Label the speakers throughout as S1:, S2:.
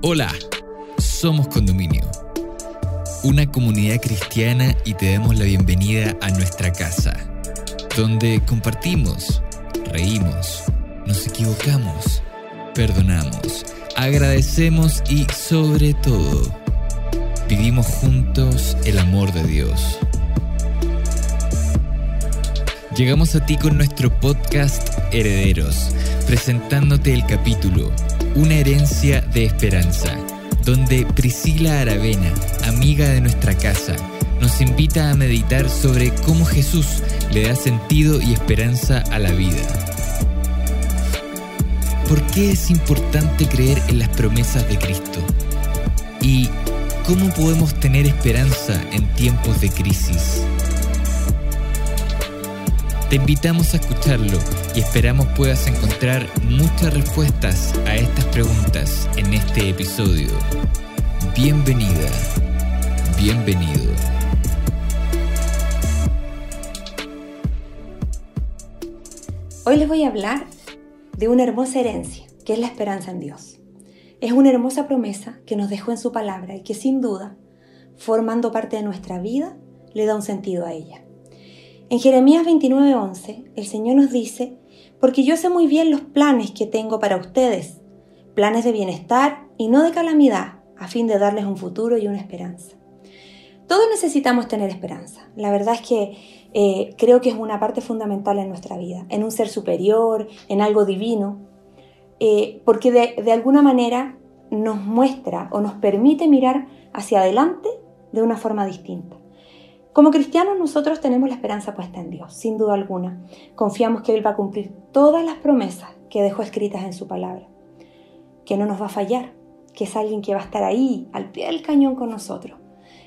S1: Hola, somos Condominio, una comunidad cristiana y te damos la bienvenida a nuestra casa, donde compartimos, reímos, nos equivocamos, perdonamos, agradecemos y sobre todo, vivimos juntos el amor de Dios. Llegamos a ti con nuestro podcast Herederos, presentándote el capítulo Una herencia de esperanza, donde Priscila Aravena, amiga de nuestra casa, nos invita a meditar sobre cómo Jesús le da sentido y esperanza a la vida. ¿Por qué es importante creer en las promesas de Cristo? ¿Y cómo podemos tener esperanza en tiempos de crisis? Te invitamos a escucharlo y esperamos puedas encontrar muchas respuestas a estas preguntas en este episodio. Bienvenida, bienvenido.
S2: Hoy les voy a hablar de una hermosa herencia, que es la esperanza en Dios. Es una hermosa promesa que nos dejó en su palabra y que sin duda, formando parte de nuestra vida, le da un sentido a ella. En Jeremías 29:11, el Señor nos dice, porque yo sé muy bien los planes que tengo para ustedes, planes de bienestar y no de calamidad, a fin de darles un futuro y una esperanza. Todos necesitamos tener esperanza. La verdad es que eh, creo que es una parte fundamental en nuestra vida, en un ser superior, en algo divino, eh, porque de, de alguna manera nos muestra o nos permite mirar hacia adelante de una forma distinta. Como cristianos nosotros tenemos la esperanza puesta en Dios, sin duda alguna. Confiamos que Él va a cumplir todas las promesas que dejó escritas en su palabra, que no nos va a fallar, que es alguien que va a estar ahí, al pie del cañón con nosotros,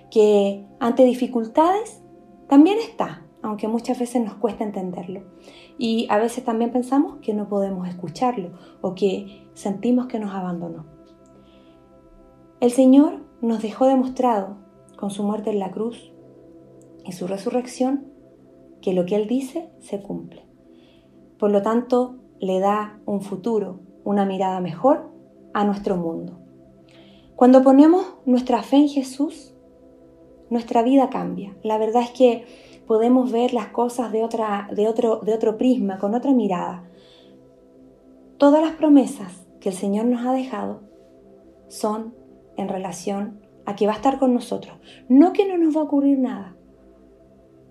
S2: que ante dificultades también está, aunque muchas veces nos cuesta entenderlo. Y a veces también pensamos que no podemos escucharlo o que sentimos que nos abandonó. El Señor nos dejó demostrado con su muerte en la cruz y su resurrección que lo que Él dice se cumple. Por lo tanto, le da un futuro, una mirada mejor a nuestro mundo. Cuando ponemos nuestra fe en Jesús, nuestra vida cambia. La verdad es que podemos ver las cosas de, otra, de, otro, de otro prisma, con otra mirada. Todas las promesas que el Señor nos ha dejado son en relación a que va a estar con nosotros. No que no nos va a ocurrir nada,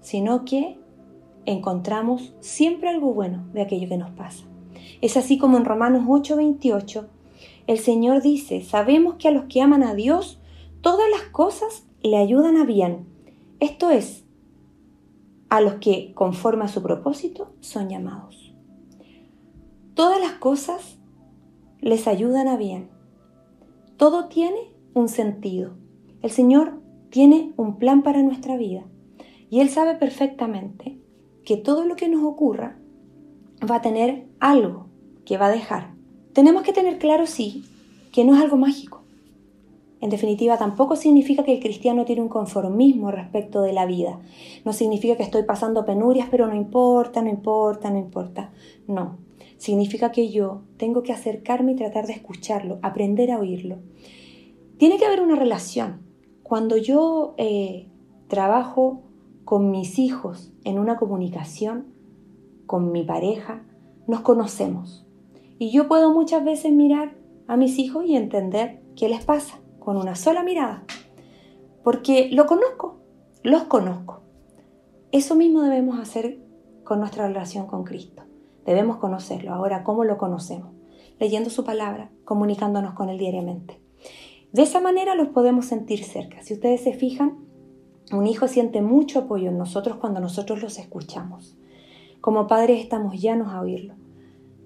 S2: sino que encontramos siempre algo bueno de aquello que nos pasa. Es así como en Romanos 8:28 el Señor dice, sabemos que a los que aman a Dios, todas las cosas le ayudan a bien. Esto es, a los que, conforme a su propósito, son llamados. Todas las cosas les ayudan a bien. Todo tiene un sentido. El Señor tiene un plan para nuestra vida. Y Él sabe perfectamente que todo lo que nos ocurra va a tener algo que va a dejar. Tenemos que tener claro, sí, que no es algo mágico. En definitiva, tampoco significa que el cristiano tiene un conformismo respecto de la vida. No significa que estoy pasando penurias, pero no importa, no importa, no importa. No. Significa que yo tengo que acercarme y tratar de escucharlo, aprender a oírlo. Tiene que haber una relación. Cuando yo eh, trabajo con mis hijos en una comunicación, con mi pareja, nos conocemos. Y yo puedo muchas veces mirar a mis hijos y entender qué les pasa con una sola mirada. Porque lo conozco, los conozco. Eso mismo debemos hacer con nuestra relación con Cristo. Debemos conocerlo. Ahora, ¿cómo lo conocemos? Leyendo su palabra, comunicándonos con Él diariamente. De esa manera los podemos sentir cerca. Si ustedes se fijan, un hijo siente mucho apoyo en nosotros cuando nosotros los escuchamos. Como padres estamos llanos a oírlo.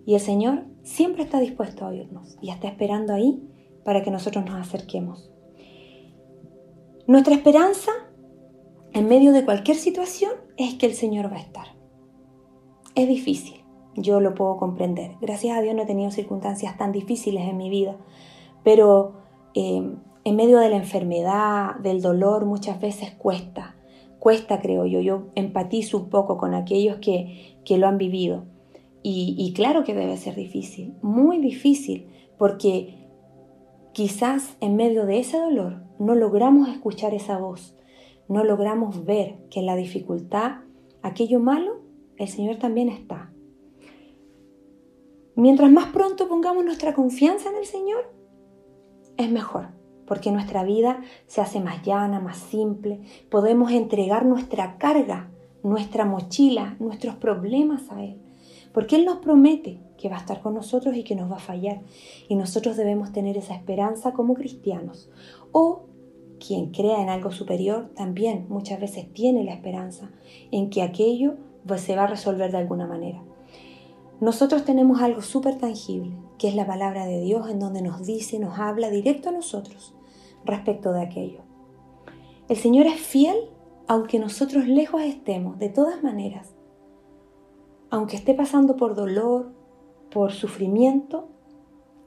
S2: Y el Señor siempre está dispuesto a oírnos y está esperando ahí para que nosotros nos acerquemos. Nuestra esperanza en medio de cualquier situación es que el Señor va a estar. Es difícil, yo lo puedo comprender. Gracias a Dios no he tenido circunstancias tan difíciles en mi vida, pero eh, en medio de la enfermedad, del dolor, muchas veces cuesta. Cuesta, creo yo. Yo empatizo un poco con aquellos que, que lo han vivido. Y, y claro que debe ser difícil, muy difícil, porque quizás en medio de ese dolor no logramos escuchar esa voz, no logramos ver que en la dificultad, aquello malo, el Señor también está. Mientras más pronto pongamos nuestra confianza en el Señor, es mejor, porque nuestra vida se hace más llana, más simple, podemos entregar nuestra carga, nuestra mochila, nuestros problemas a Él, porque Él nos promete que va a estar con nosotros y que nos va a fallar, y nosotros debemos tener esa esperanza como cristianos. O quien crea en algo superior también muchas veces tiene la esperanza en que aquello pues, se va a resolver de alguna manera. Nosotros tenemos algo súper tangible, que es la palabra de Dios en donde nos dice, nos habla directo a nosotros respecto de aquello. El Señor es fiel aunque nosotros lejos estemos, de todas maneras. Aunque esté pasando por dolor, por sufrimiento,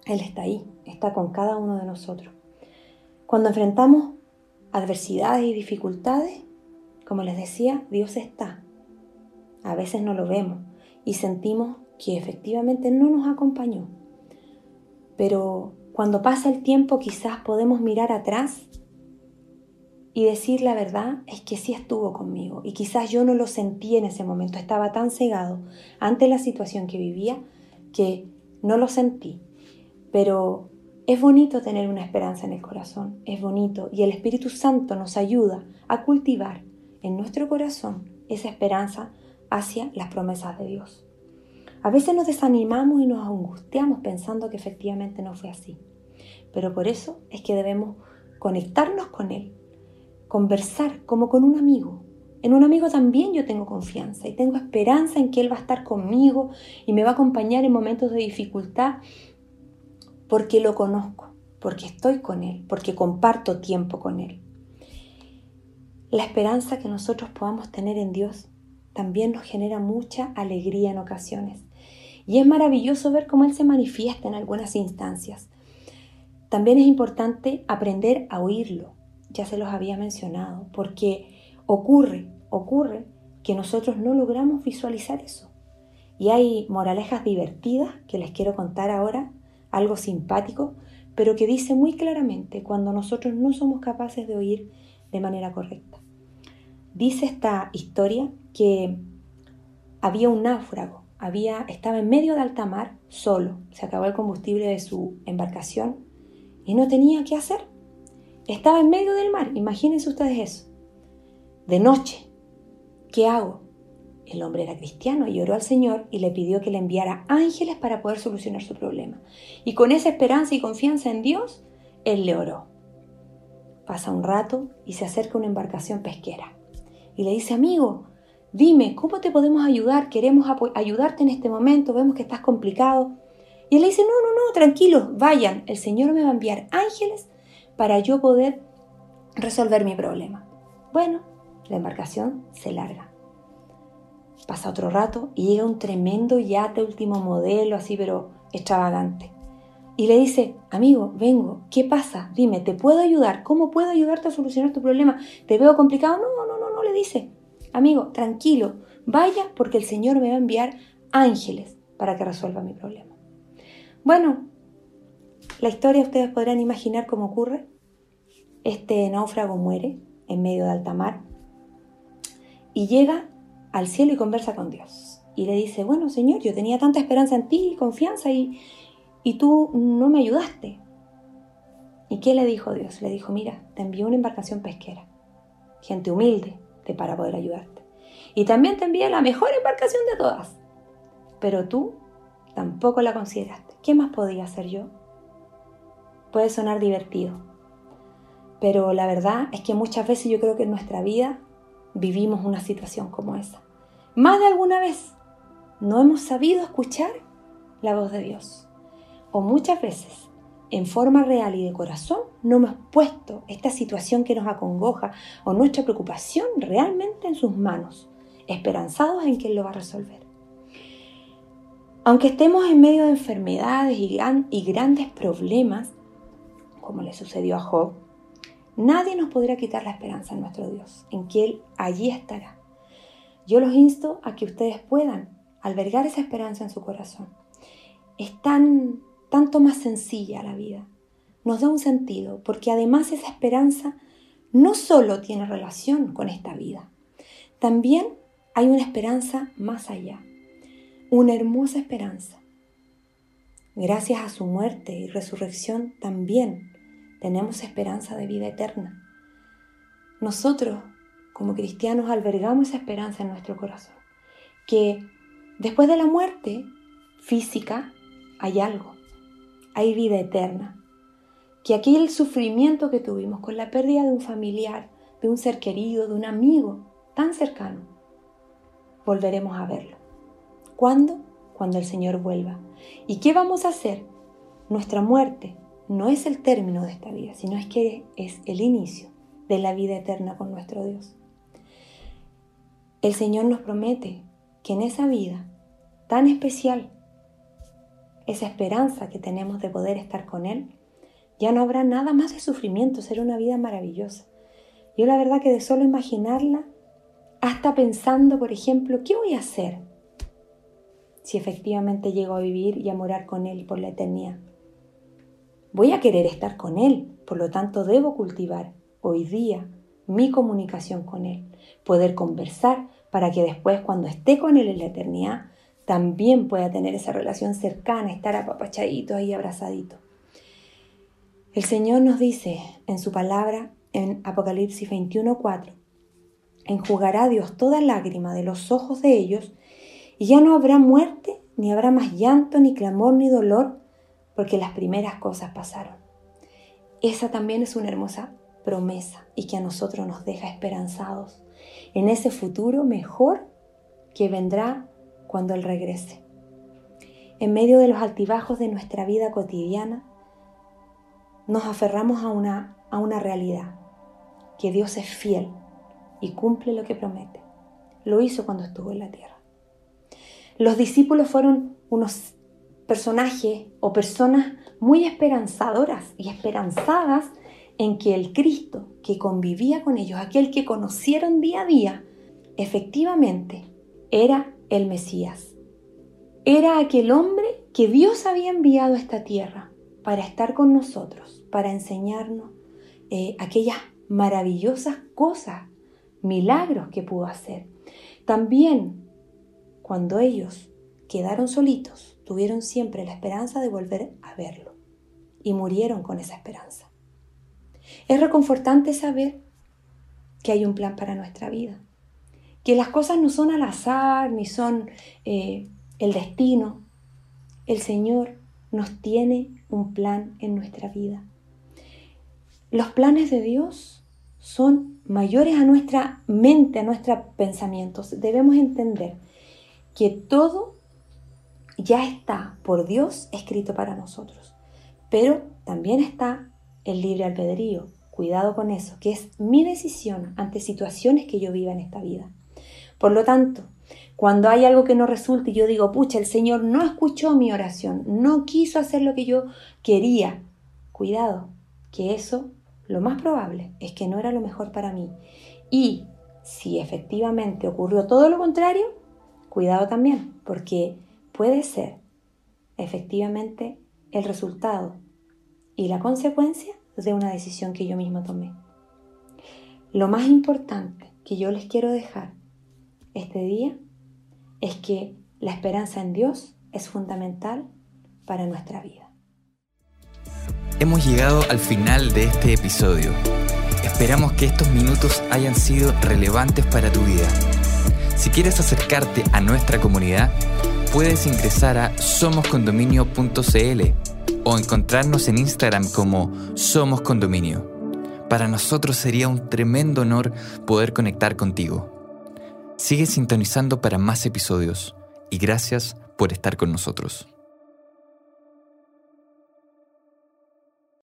S2: Él está ahí, está con cada uno de nosotros. Cuando enfrentamos adversidades y dificultades, como les decía, Dios está. A veces no lo vemos y sentimos que efectivamente no nos acompañó. Pero cuando pasa el tiempo quizás podemos mirar atrás y decir la verdad es que sí estuvo conmigo y quizás yo no lo sentí en ese momento, estaba tan cegado ante la situación que vivía que no lo sentí. Pero es bonito tener una esperanza en el corazón, es bonito y el Espíritu Santo nos ayuda a cultivar en nuestro corazón esa esperanza hacia las promesas de Dios. A veces nos desanimamos y nos angustiamos pensando que efectivamente no fue así. Pero por eso es que debemos conectarnos con Él, conversar como con un amigo. En un amigo también yo tengo confianza y tengo esperanza en que Él va a estar conmigo y me va a acompañar en momentos de dificultad porque lo conozco, porque estoy con Él, porque comparto tiempo con Él. La esperanza que nosotros podamos tener en Dios también nos genera mucha alegría en ocasiones. Y es maravilloso ver cómo Él se manifiesta en algunas instancias. También es importante aprender a oírlo, ya se los había mencionado, porque ocurre, ocurre que nosotros no logramos visualizar eso. Y hay moralejas divertidas que les quiero contar ahora, algo simpático, pero que dice muy claramente cuando nosotros no somos capaces de oír de manera correcta. Dice esta historia que había un náufrago había, estaba en medio de alta mar, solo, se acabó el combustible de su embarcación y no tenía qué hacer. Estaba en medio del mar, imagínense ustedes eso. De noche, ¿qué hago? El hombre era cristiano y oró al Señor y le pidió que le enviara ángeles para poder solucionar su problema. Y con esa esperanza y confianza en Dios, él le oró. Pasa un rato y se acerca una embarcación pesquera y le dice, amigo, dime, ¿cómo te podemos ayudar? Queremos ayudarte en este momento, vemos que estás complicado. Y él le dice, no, no, no, tranquilos, vayan, el Señor me va a enviar ángeles para yo poder resolver mi problema. Bueno, la embarcación se larga. Pasa otro rato y llega un tremendo yate último modelo, así pero extravagante. Y le dice, amigo, vengo, ¿qué pasa? Dime, ¿te puedo ayudar? ¿Cómo puedo ayudarte a solucionar tu problema? ¿Te veo complicado? No, no, no, no, le dice. Amigo, tranquilo, vaya porque el Señor me va a enviar ángeles para que resuelva mi problema. Bueno, la historia ustedes podrán imaginar cómo ocurre. Este náufrago muere en medio de alta mar y llega al cielo y conversa con Dios. Y le dice, bueno Señor, yo tenía tanta esperanza en ti y confianza y, y tú no me ayudaste. ¿Y qué le dijo Dios? Le dijo, mira, te envió una embarcación pesquera, gente humilde, para poder ayudarte. Y también te envié la mejor embarcación de todas. Pero tú tampoco la consideraste. ¿Qué más podía hacer yo? Puede sonar divertido, pero la verdad es que muchas veces yo creo que en nuestra vida vivimos una situación como esa. Más de alguna vez no hemos sabido escuchar la voz de Dios. O muchas veces en forma real y de corazón no hemos puesto esta situación que nos acongoja o nuestra preocupación realmente en sus manos, esperanzados en que Él lo va a resolver. Aunque estemos en medio de enfermedades y, grandes problemas, como le sucedió a Job, nadie nos podrá quitar la esperanza en nuestro Dios, en que Él allí estará. Yo los insto a que ustedes puedan albergar esa esperanza en su corazón. Es tan tanto más sencilla la vida. nos da un sentido, porque además esa esperanza no solo tiene relación con esta vida, también hay una esperanza más allá, una hermosa esperanza. Gracias a su muerte y resurrección también tenemos esperanza de vida eterna. Nosotros, como cristianos, albergamos esa esperanza en nuestro corazón, que después de la muerte física hay algo, hay vida eterna, que aquel sufrimiento que tuvimos con la pérdida de un familiar, de un ser querido, de un amigo tan cercano, volveremos a verlo. ¿Cuándo? Cuando el Señor vuelva. ¿Y qué vamos a hacer? Nuestra muerte no es el término de esta vida, sino es que es el inicio de la vida eterna con nuestro Dios. El Señor nos promete que en esa vida tan especial, esa esperanza que tenemos de poder estar con Él, ya no habrá nada más de sufrimiento, será una vida maravillosa. Yo la verdad que de solo imaginarla, hasta pensando, por ejemplo, ¿qué voy a hacer si efectivamente llego a vivir y a morar con Él por la eternidad? Voy a querer estar con Él, por lo tanto debo cultivar hoy día mi comunicación con Él, poder conversar para que después cuando esté con Él en la eternidad, también pueda tener esa relación cercana, estar apapachadito y abrazadito. El Señor nos dice en su palabra en Apocalipsis 21:4, enjugará Dios toda lágrima de los ojos de ellos y ya no habrá muerte, ni habrá más llanto, ni clamor, ni dolor, porque las primeras cosas pasaron. Esa también es una hermosa promesa y que a nosotros nos deja esperanzados en ese futuro mejor que vendrá cuando Él regrese. En medio de los altibajos de nuestra vida cotidiana, nos aferramos a una, a una realidad, que Dios es fiel y cumple lo que promete. Lo hizo cuando estuvo en la tierra. Los discípulos fueron unos personajes o personas muy esperanzadoras y esperanzadas en que el Cristo que convivía con ellos, aquel que conocieron día a día, efectivamente era el Mesías. Era aquel hombre que Dios había enviado a esta tierra para estar con nosotros, para enseñarnos eh, aquellas maravillosas cosas, milagros que pudo hacer. También cuando ellos quedaron solitos, tuvieron siempre la esperanza de volver a verlo y murieron con esa esperanza. Es reconfortante saber que hay un plan para nuestra vida, que las cosas no son al azar ni son eh, el destino. El Señor nos tiene un plan en nuestra vida. Los planes de Dios son mayores a nuestra mente, a nuestros pensamientos. Debemos entender que todo ya está por Dios escrito para nosotros, pero también está el libre albedrío. Cuidado con eso, que es mi decisión ante situaciones que yo viva en esta vida. Por lo tanto, cuando hay algo que no resulta y yo digo, pucha, el Señor no escuchó mi oración, no quiso hacer lo que yo quería, cuidado, que eso lo más probable es que no era lo mejor para mí. Y si efectivamente ocurrió todo lo contrario, cuidado también, porque puede ser efectivamente el resultado y la consecuencia de una decisión que yo misma tomé. Lo más importante que yo les quiero dejar este día es que la esperanza en Dios es fundamental para nuestra vida.
S1: Hemos llegado al final de este episodio. Esperamos que estos minutos hayan sido relevantes para tu vida. Si quieres acercarte a nuestra comunidad, puedes ingresar a somoscondominio.cl o encontrarnos en Instagram como Somos Condominio. Para nosotros sería un tremendo honor poder conectar contigo. Sigue sintonizando para más episodios y gracias por estar con nosotros.